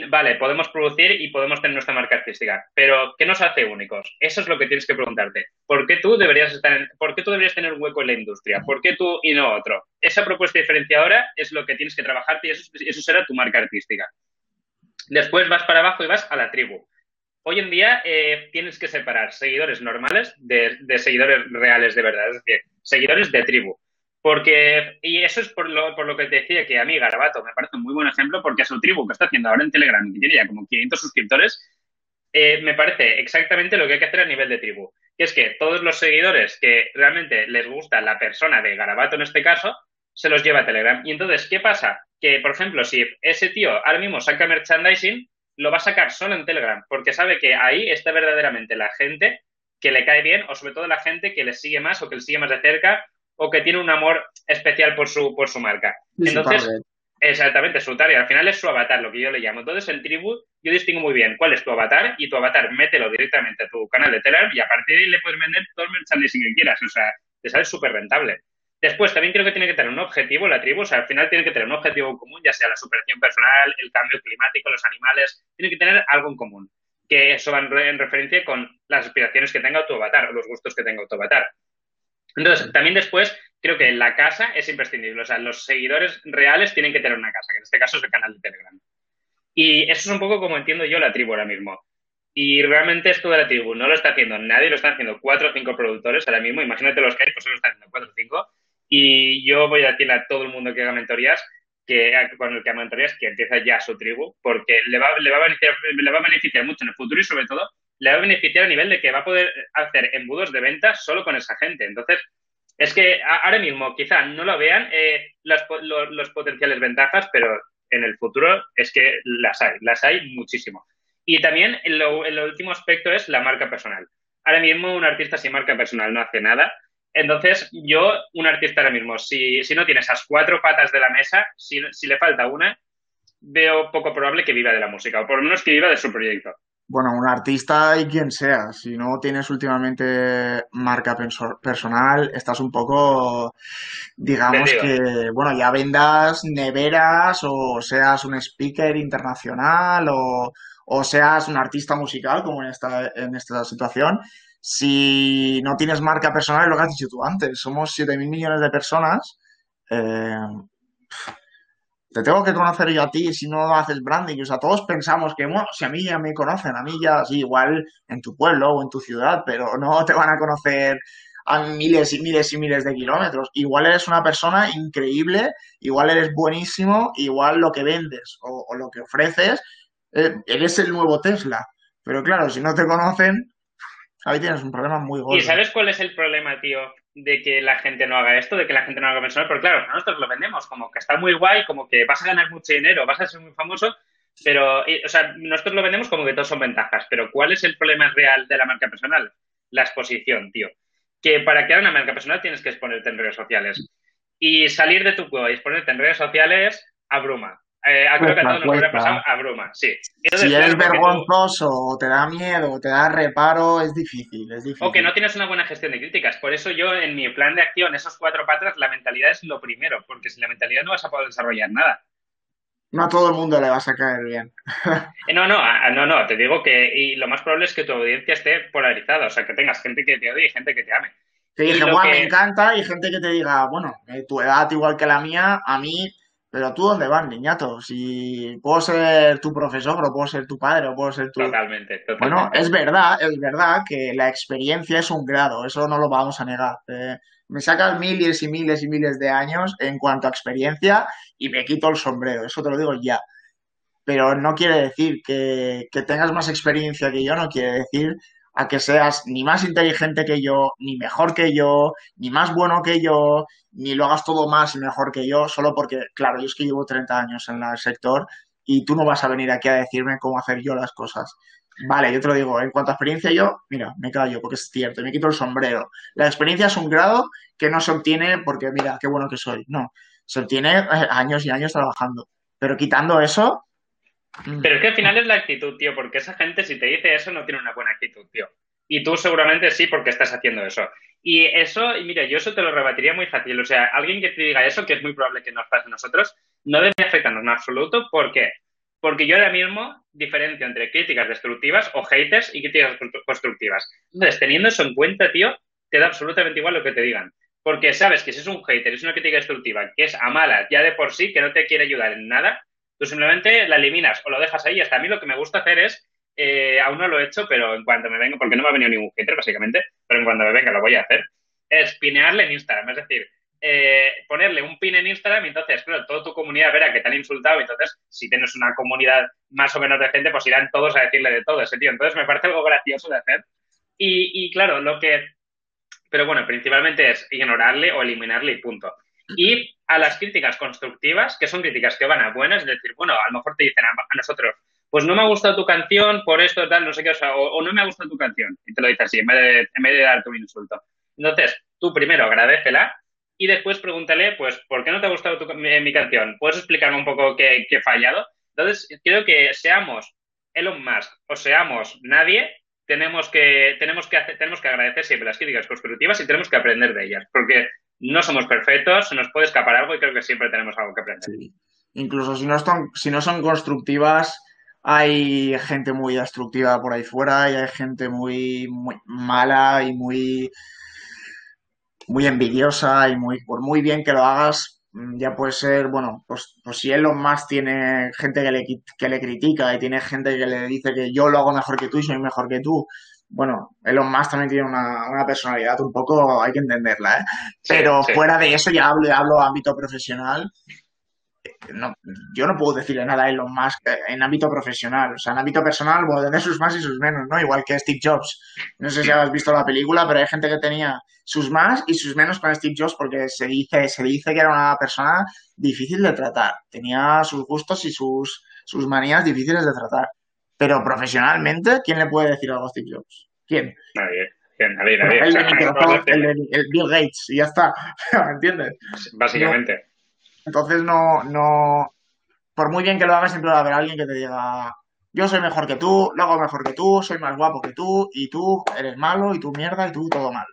S2: vale, podemos producir y podemos tener nuestra marca artística, pero ¿qué nos hace únicos? Eso es lo que tienes que preguntarte. ¿Por qué tú deberías estar por qué tú deberías tener un hueco en la industria? ¿Por qué tú y no otro? Esa propuesta diferenciadora es lo que tienes que trabajarte y eso, eso será tu marca artística. Después vas para abajo y vas a la tribu. Hoy en día eh, tienes que separar seguidores normales de, de seguidores reales de verdad, es decir, seguidores de tribu. Porque, y eso es por lo, por lo que te decía que a mí Garabato me parece un muy buen ejemplo porque a su tribu que está haciendo ahora en Telegram, que tiene ya como 500 suscriptores, eh, me parece exactamente lo que hay que hacer a nivel de tribu. Que es que todos los seguidores que realmente les gusta la persona de Garabato en este caso, se los lleva a Telegram. Y entonces, ¿qué pasa? Que, por ejemplo, si ese tío ahora mismo saca merchandising, lo va a sacar solo en Telegram, porque sabe que ahí está verdaderamente la gente que le cae bien, o sobre todo la gente que le sigue más o que le sigue más de cerca, o que tiene un amor especial por su, por su marca. Entonces, exactamente, su target. Al final es su avatar, lo que yo le llamo. Entonces, en Tribu, yo distingo muy bien cuál es tu avatar y tu avatar mételo directamente a tu canal de Telegram y a partir de ahí le puedes vender todo el merchandising que quieras. O sea, te sale súper rentable. Después, también creo que tiene que tener un objetivo la tribu, o sea, al final tiene que tener un objetivo común, ya sea la superación personal, el cambio climático, los animales, tiene que tener algo en común, que eso va en referencia con las aspiraciones que tenga tu avatar o los gustos que tenga tu avatar. Entonces, también después, creo que la casa es imprescindible. O sea, los seguidores reales tienen que tener una casa, que en este caso es el canal de Telegram. Y eso es un poco como entiendo yo la tribu ahora mismo. Y realmente esto de la tribu no lo está haciendo nadie, lo están haciendo cuatro o cinco productores ahora mismo. Imagínate los que hay, pues solo están haciendo cuatro o cinco. Y yo voy a decirle a todo el mundo que haga mentorías que con el que haga mentorías que empieza ya su tribu, porque le va, le va, a beneficiar, le va a beneficiar mucho en el futuro y sobre todo le va a beneficiar a nivel de que va a poder hacer embudos de ventas solo con esa gente. Entonces, es que ahora mismo quizá no lo vean eh, las, los, potenciales ventajas, pero en el futuro es que las hay, las hay muchísimo. Y también el, el último aspecto es la marca personal. Ahora mismo un artista sin marca personal no hace nada. Entonces, yo, un artista ahora mismo, si, si no tiene esas cuatro patas de la mesa, si, si le falta una, veo poco probable que viva de la música, o por lo menos que viva de su proyecto.
S1: Bueno, un artista y quien sea, si no tienes últimamente marca personal, estás un poco, digamos que, bueno, ya vendas neveras o seas un speaker internacional o, o seas un artista musical, como en esta, en esta situación, si no tienes marca personal, es lo que has dicho tú antes, somos 7.000 millones de personas. Eh, te tengo que conocer yo a ti si no haces branding. O sea, todos pensamos que, bueno, si a mí ya me conocen, a mí ya, sí, igual en tu pueblo o en tu ciudad, pero no te van a conocer a miles y miles y miles de kilómetros. Igual eres una persona increíble, igual eres buenísimo, igual lo que vendes o, lo que ofreces, eh, eres el nuevo Tesla. Pero claro, si no te conocen, ahí tienes un problema muy gordo.
S2: ¿Y sabes cuál es el problema, tío? De que la gente no haga esto, de que la gente no haga personal, porque claro, nosotros lo vendemos como que está muy guay, como que vas a ganar mucho dinero, vas a ser muy famoso, pero, o sea, nosotros lo vendemos como que todos son ventajas, pero ¿cuál es el problema real de la marca personal? La exposición, tío. Que para crear una marca personal tienes que exponerte en redes sociales. Y salir de tu cueva y exponerte en redes sociales abruma. Eh, creo que a todos nos hubiera pasado a bruma, sí.
S1: si eres vergonzoso o te da miedo o te da reparo, es difícil, es difícil.
S2: O que no tienes una buena gestión de críticas. Por eso yo en mi plan de acción, esos cuatro patas, la mentalidad es lo primero, porque sin la mentalidad no vas a poder desarrollar nada.
S1: No a todo el mundo le vas a caer bien.
S2: Eh, no, no, no, no, te digo que y lo más probable es que tu audiencia esté polarizada, o sea, que tengas gente que te odie y gente que te ame.
S1: Que dije, me encanta, y gente que te diga, bueno, eh, tu edad igual que la mía, a mí pero tú dónde vas, niñato? Si puedo ser tu profesor, o puedo ser tu padre, o puedo ser tu...
S2: Totalmente, totalmente.
S1: Bueno, es verdad, es verdad que la experiencia es un grado, eso no lo vamos a negar. Eh, me sacas miles y miles y miles de años en cuanto a experiencia y me quito el sombrero, eso te lo digo ya. Pero no quiere decir que, que tengas más experiencia que yo, no quiere decir a que seas ni más inteligente que yo, ni mejor que yo, ni más bueno que yo, ni lo hagas todo más y mejor que yo, solo porque, claro, yo es que llevo 30 años en el sector y tú no vas a venir aquí a decirme cómo hacer yo las cosas. Vale, yo te lo digo, en cuanto a experiencia yo, mira, me callo porque es cierto, me quito el sombrero. La experiencia es un grado que no se obtiene porque, mira, qué bueno que soy. No, se obtiene eh, años y años trabajando. Pero quitando eso...
S2: Mm. Pero es que al final es la actitud, tío, porque esa gente si te dice eso no tiene una buena actitud, tío. Y tú seguramente sí porque estás haciendo eso. Y eso, y mira, yo eso te lo rebatiría muy fácil. O sea, alguien que te diga eso, que es muy probable que nos pase a nosotros, no debe afectarnos en absoluto. ¿Por qué? Porque yo ahora mismo diferencio entre críticas destructivas o haters y críticas constructivas. Entonces, teniendo eso en cuenta, tío, te da absolutamente igual lo que te digan. Porque sabes que si es un hater, es una crítica destructiva, que es a mala ya de por sí, que no te quiere ayudar en nada, tú simplemente la eliminas o lo dejas ahí. Hasta a mí lo que me gusta hacer es eh, aún no lo he hecho, pero en cuanto me venga, porque no me ha venido ningún hater, básicamente, pero en cuanto me venga lo voy a hacer, es pinearle en Instagram. Es decir, eh, ponerle un pin en Instagram y entonces, claro, toda tu comunidad verá que te han insultado entonces, si tienes una comunidad más o menos decente, pues irán todos a decirle de todo ese tío. Entonces, me parece algo gracioso de hacer. Y, y claro, lo que... Pero bueno, principalmente es ignorarle o eliminarle y punto. Y a las críticas constructivas, que son críticas que van a buenas, es decir, bueno, a lo mejor te dicen a nosotros, pues no me ha gustado tu canción por esto, tal, no sé qué, o, no me ha gustado tu canción. Y te lo dice así, en vez de, en vez de un insulto. Entonces, tú primero agradecela y después pregúntale, pues, ¿por qué no te ha gustado mi, canción? ¿Puedes explicarme un poco qué, qué he fallado? Entonces, creo que seamos Elon Musk o seamos nadie, tenemos que, tenemos que, hacer, tenemos que agradecer siempre las críticas constructivas y tenemos que aprender de ellas, porque no somos perfectos, nos puede escapar algo y creo que siempre tenemos algo que aprender.
S1: Incluso si no, están, si no son constructivas, hay gente muy destructiva por ahí fuera y hay gente muy, muy mala y muy, muy envidiosa y muy, por muy bien que lo hagas, mm, ya puede ser, bueno, pues, pues si Elon más tiene gente que le, que le critica y tiene gente que le dice que yo lo hago mejor que tú y soy mejor que tú, bueno, Elon Musk también tiene una, una, personalidad un poco, hay que entenderla, ¿eh? Pero fuera de eso ya hablo, hablo ámbito profesional no, yo no puedo decirle nada a Elon Musk en ámbito profesional. O sea, en ámbito personal puedo tener sus más y sus menos, ¿no? Igual que Steve Jobs. No sé si has visto la película, pero hay gente que tenía sus más y sus menos con Steve Jobs porque se dice, se dice que era una persona difícil de tratar. Tenía sus gustos y sus, sus manías difíciles de tratar. Pero profesionalmente, ¿quién le puede decir algo a Steve Jobs? ¿Quién?
S2: Nadie. Nadie, nadie. El,
S1: el, Bill Gates, y ya está. ¿Me entiendes?
S2: Básicamente.
S1: Entonces no, no, por muy bien que lo hagas, siempre va a haber alguien que te diga, yo soy mejor que tú, lo hago mejor que tú, soy más guapo que tú, y tú eres malo, y tú mierda, y tú todo mal.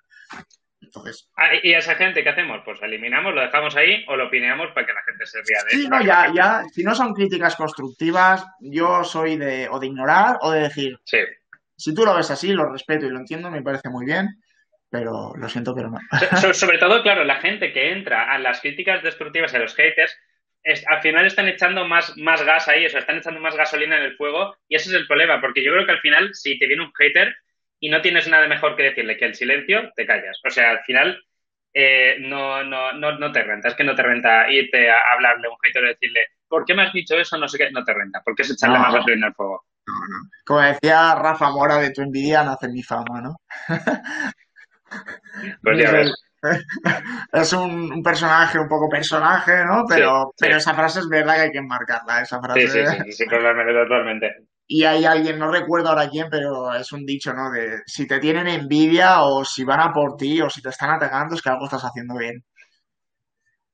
S1: Entonces.
S2: Ah, ¿Y a esa gente qué hacemos? Pues eliminamos, lo dejamos ahí o lo pineamos para que la gente se ría de
S1: sí, no, ya, ya, si no son críticas constructivas, yo soy de o de ignorar o de decir,
S2: sí.
S1: si tú lo ves así, lo respeto y lo entiendo, me parece muy bien, pero lo siento, pero no.
S2: sobre todo, claro, la gente que entra a las críticas destructivas y a los haters, al final están echando más, más gas ahí, o sea, están echando más gasolina en el fuego y ese es el problema, porque yo creo que al final, si te viene un hater y no tienes nada mejor que decirle que el silencio, te callas. O sea, al final eh, no, no, no, no te renta, es que no te renta irte a hablarle a un hater y decirle, ¿por qué me has dicho eso? No sé qué, no te renta, porque es echarle más gasolina al fuego.
S1: Como decía Rafa Mora de tu envidia, nace mi fama, ¿no?
S2: Pues ya ves.
S1: Es un, personaje, un poco personaje, ¿no? Pero, pero esa frase es verdad que hay que enmarcarla, esa frase.
S2: Sí, sí, sí, sí, totalmente.
S1: Y hay alguien, no recuerdo ahora quién, pero es un dicho, ¿no? De si te tienen envidia o si van a por ti o si te están atacando es que algo estás haciendo bien.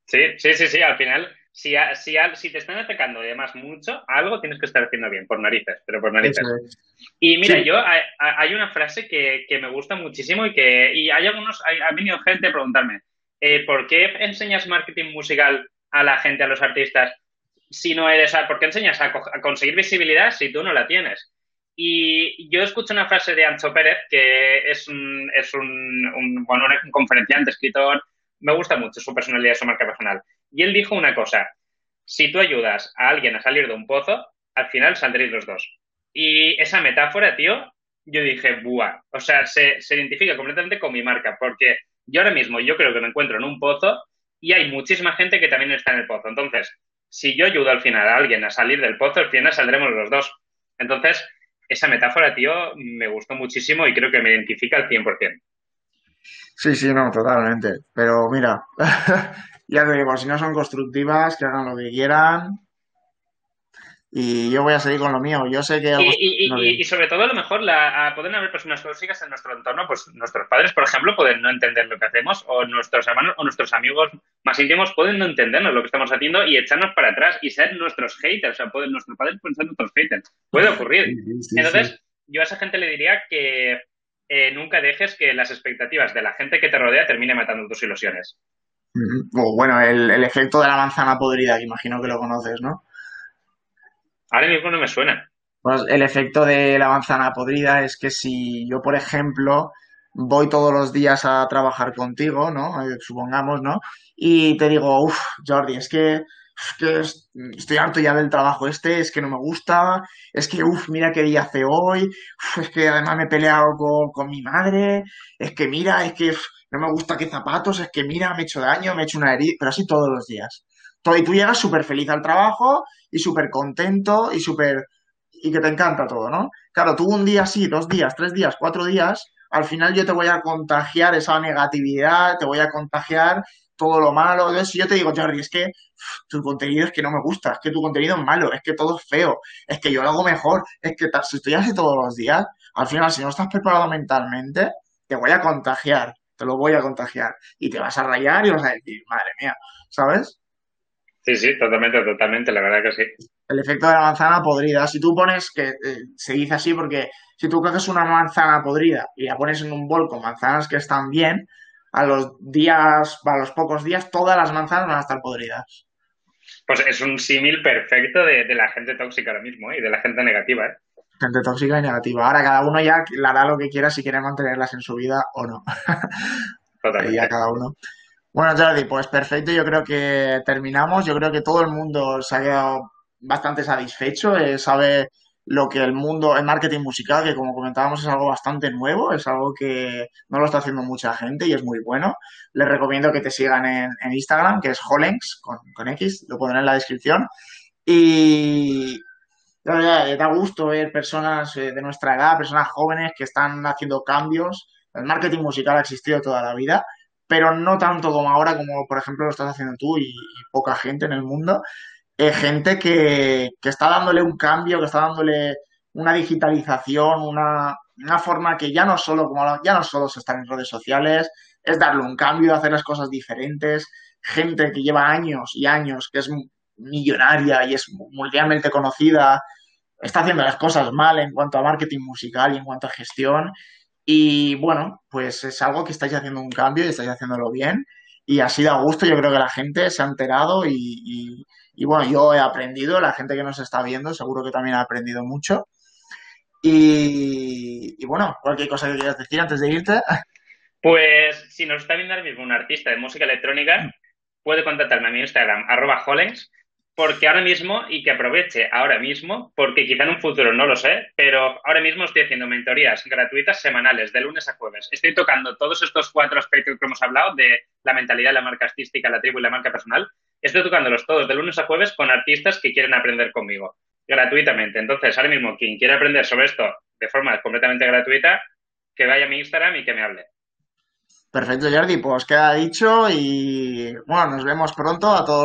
S2: Sí, sí, sí, sí, al final si, si, si, te están atacando además mucho, algo tienes que estar haciendo bien, por narices, pero por narices. Y mira, yo hay, una frase que, me gusta muchísimo y que y hay algunos, ha venido gente a preguntarme, eh, ¿por qué enseñas marketing musical a la gente, a los artistas, si no eres, ¿por qué enseñas a, conseguir visibilidad si tú no la tienes? Y yo escucho una frase de Ancho Pérez, que es un, es un, bueno, un conferenciante, escritor, me gusta mucho su personalidad, su marca personal. Y él dijo una cosa, si tú ayudas a alguien a salir de un pozo, al final saldréis los dos. Y esa metáfora, tío, yo dije, buah, o sea, se, identifica completamente con mi marca, porque yo ahora mismo yo creo que me encuentro en un pozo y hay muchísima gente que también está en el pozo. Entonces, si yo ayudo al final a alguien a salir del pozo, al final saldremos los dos. Entonces, esa metáfora, tío, me gustó muchísimo y creo que me identifica al 100%.
S1: Sí, sí, no, totalmente. Pero mira, ya te digo, si no son constructivas, que hagan lo que quieran. Y yo voy a seguir con lo mío. Yo sé que...
S2: y, sobre todo, a lo mejor, la, pueden haber personas tóxicas en nuestro entorno, pues nuestros padres, por ejemplo, pueden no entender lo que hacemos, o nuestros hermanos o nuestros amigos más íntimos pueden no entendernos lo que estamos haciendo y echarnos para atrás y ser nuestros haters. O sea, pueden, nuestros padres pueden ser nuestros haters. Puede ocurrir. Entonces, yo a esa gente le diría que eh, nunca dejes que las expectativas de la gente que te rodea termine matando tus ilusiones.
S1: O bueno, el, el efecto de la manzana podrida, que imagino que lo conoces, ¿no?
S2: Ahora mismo no me suena.
S1: Pues el efecto de la manzana podrida es que si yo, por ejemplo, voy todos los días a trabajar contigo, ¿no? Eh, supongamos, ¿no? Y te digo, uff, Jordi, es que, estoy harto ya del trabajo este, es que no me gusta, es que, uff, mira qué día hace hoy, es que además me he peleado con, mi madre, es que mira, es que no me gusta qué zapatos, es que mira, me he hecho daño, me he hecho una herida, pero así todos los días y tú llegas súper feliz al trabajo y súper contento y súper... y que te encanta todo, ¿no? Claro, tú un día sí, dos días, tres días, cuatro días, al final yo te voy a contagiar esa negatividad, te voy a contagiar todo lo malo. Entonces, yo te digo, Jordi, es que tu contenido es que no me gusta, es que tu contenido es malo, es que todo es feo, es que yo lo hago mejor, es que si estoy así todos los días, al final, si no estás preparado mentalmente, te voy a contagiar, te lo voy a contagiar y te vas a rayar y vas a decir, madre mía, ¿sabes?
S2: Sí, sí, totalmente, totalmente, la verdad que sí.
S1: El efecto de la manzana podrida. Si tú pones, que eh, se dice así porque si tú coges una manzana podrida y la pones en un bol con manzanas que están bien, a los días, a los pocos días, todas las manzanas van a estar podridas.
S2: Pues es un símil perfecto de, la gente tóxica ahora mismo ¿eh? y de la gente negativa. ¿eh?
S1: Gente tóxica y negativa. Ahora cada uno ya le hará lo que quiera si quiere mantenerlas en su vida o no. Totalmente. ya cada uno. Bueno, Jordi, pues perfecto. Yo creo que terminamos. Yo creo que todo el mundo se ha quedado bastante satisfecho. Eh, sabe lo que el mundo, el marketing musical, que como comentábamos es algo bastante nuevo, es algo que no lo está haciendo mucha gente y es muy bueno. Les recomiendo que te sigan en, Instagram, que es Holenx, con, X, lo pondré en la descripción. Y la verdad, da gusto ver personas eh, de nuestra edad, personas jóvenes que están haciendo cambios. El marketing musical ha existido toda la vida pero no tanto como ahora, como por ejemplo lo estás haciendo tú y, poca gente en el mundo. Eh, gente que, está dándole un cambio, que está dándole una digitalización, una, forma que ya no solo como ya no solo se están en redes sociales, es darle un cambio, hacer las cosas diferentes. Gente que lleva años y años, que es millonaria y es mundialmente conocida, está haciendo las cosas mal en cuanto a marketing musical y en cuanto a gestión y bueno, pues es algo que estáis haciendo un cambio y estáis haciéndolo bien. Y ha sido a gusto, yo creo que la gente se ha enterado y, bueno, yo he aprendido, la gente que nos está viendo seguro que también ha aprendido mucho. Y, bueno, cualquier cosa que quieras decir antes de irte.
S2: Pues si nos está viendo ahora mismo un artista de música electrónica, puede contactarme a mi Instagram, arroba porque ahora mismo, y que aproveche ahora mismo, porque quizá en un futuro no lo sé, pero ahora mismo estoy haciendo mentorías gratuitas semanales, de lunes a jueves. Estoy tocando todos estos cuatro aspectos que hemos hablado, de la mentalidad, la marca artística, la tribu y la marca personal. Estoy tocándolos todos de lunes a jueves con artistas que quieren aprender conmigo, gratuitamente. Entonces, ahora mismo, quien quiera aprender sobre esto de forma completamente gratuita, que vaya a mi Instagram y que me hable.
S1: Perfecto, Jordi, pues queda dicho y bueno, nos vemos pronto a todos.